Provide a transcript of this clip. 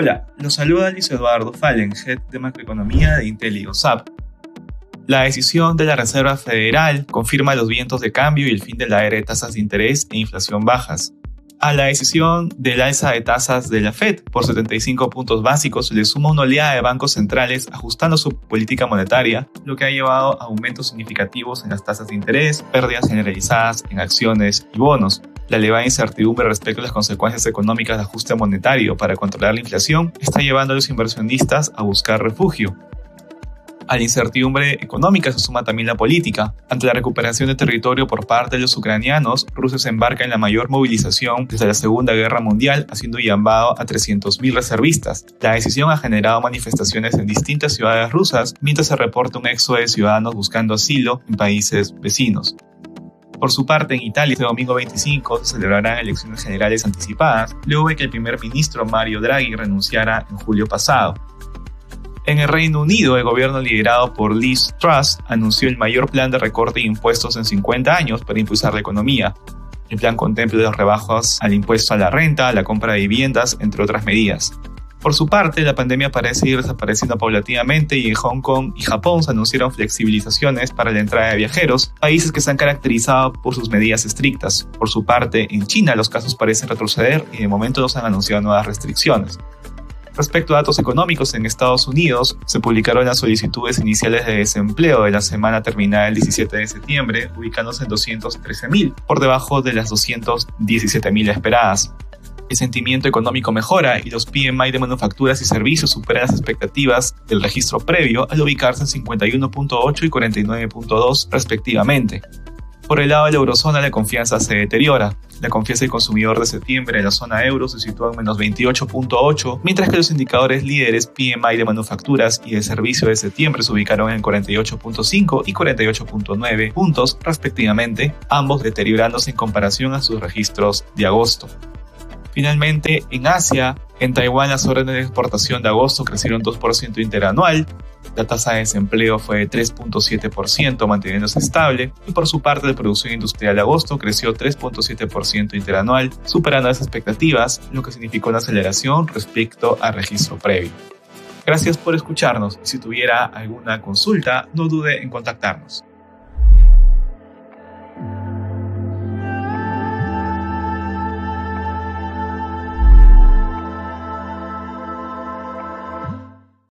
Hola, los saluda Luis Eduardo Fallen, Head de Macroeconomía de Intel y La decisión de la Reserva Federal confirma los vientos de cambio y el fin de la era de tasas de interés e inflación bajas. A la decisión del alza de tasas de la Fed por 75 puntos básicos le suma una oleada de bancos centrales ajustando su política monetaria, lo que ha llevado a aumentos significativos en las tasas de interés, pérdidas generalizadas en acciones y bonos. La elevada incertidumbre respecto a las consecuencias económicas del ajuste monetario para controlar la inflación está llevando a los inversionistas a buscar refugio. A la incertidumbre económica se suma también la política. Ante la recuperación de territorio por parte de los ucranianos, Rusia se embarca en la mayor movilización desde la Segunda Guerra Mundial, haciendo llamado a 300.000 reservistas. La decisión ha generado manifestaciones en distintas ciudades rusas, mientras se reporta un éxodo de ciudadanos buscando asilo en países vecinos. Por su parte, en Italia, este domingo 25 se celebrarán elecciones generales anticipadas, luego de que el primer ministro Mario Draghi renunciara en julio pasado. En el Reino Unido, el gobierno liderado por Liz Truss anunció el mayor plan de recorte de impuestos en 50 años para impulsar la economía. El plan contempla los rebajos al impuesto a la renta, la compra de viviendas, entre otras medidas. Por su parte, la pandemia parece ir desapareciendo paulatinamente y en Hong Kong y Japón se anunciaron flexibilizaciones para la entrada de viajeros, países que se han caracterizado por sus medidas estrictas. Por su parte, en China los casos parecen retroceder y de momento no se han anunciado nuevas restricciones. Respecto a datos económicos en Estados Unidos, se publicaron las solicitudes iniciales de desempleo de la semana terminada el 17 de septiembre, ubicándose en 213.000, por debajo de las 217.000 esperadas. El sentimiento económico mejora y los PMI de manufacturas y servicios superan las expectativas del registro previo al ubicarse en 51.8 y 49.2 respectivamente. Por el lado de la eurozona, la confianza se deteriora. La confianza del consumidor de septiembre en la zona euro se sitúa en menos 28.8, mientras que los indicadores líderes PMI de manufacturas y de servicio de septiembre se ubicaron en 48.5 y 48.9 puntos respectivamente, ambos deteriorándose en comparación a sus registros de agosto. Finalmente, en Asia, en Taiwán las órdenes de exportación de agosto crecieron 2% interanual, la tasa de desempleo fue de 3.7%, manteniéndose estable, y por su parte la producción industrial de agosto creció 3.7% interanual, superando las expectativas, lo que significó una aceleración respecto al registro previo. Gracias por escucharnos y si tuviera alguna consulta, no dude en contactarnos.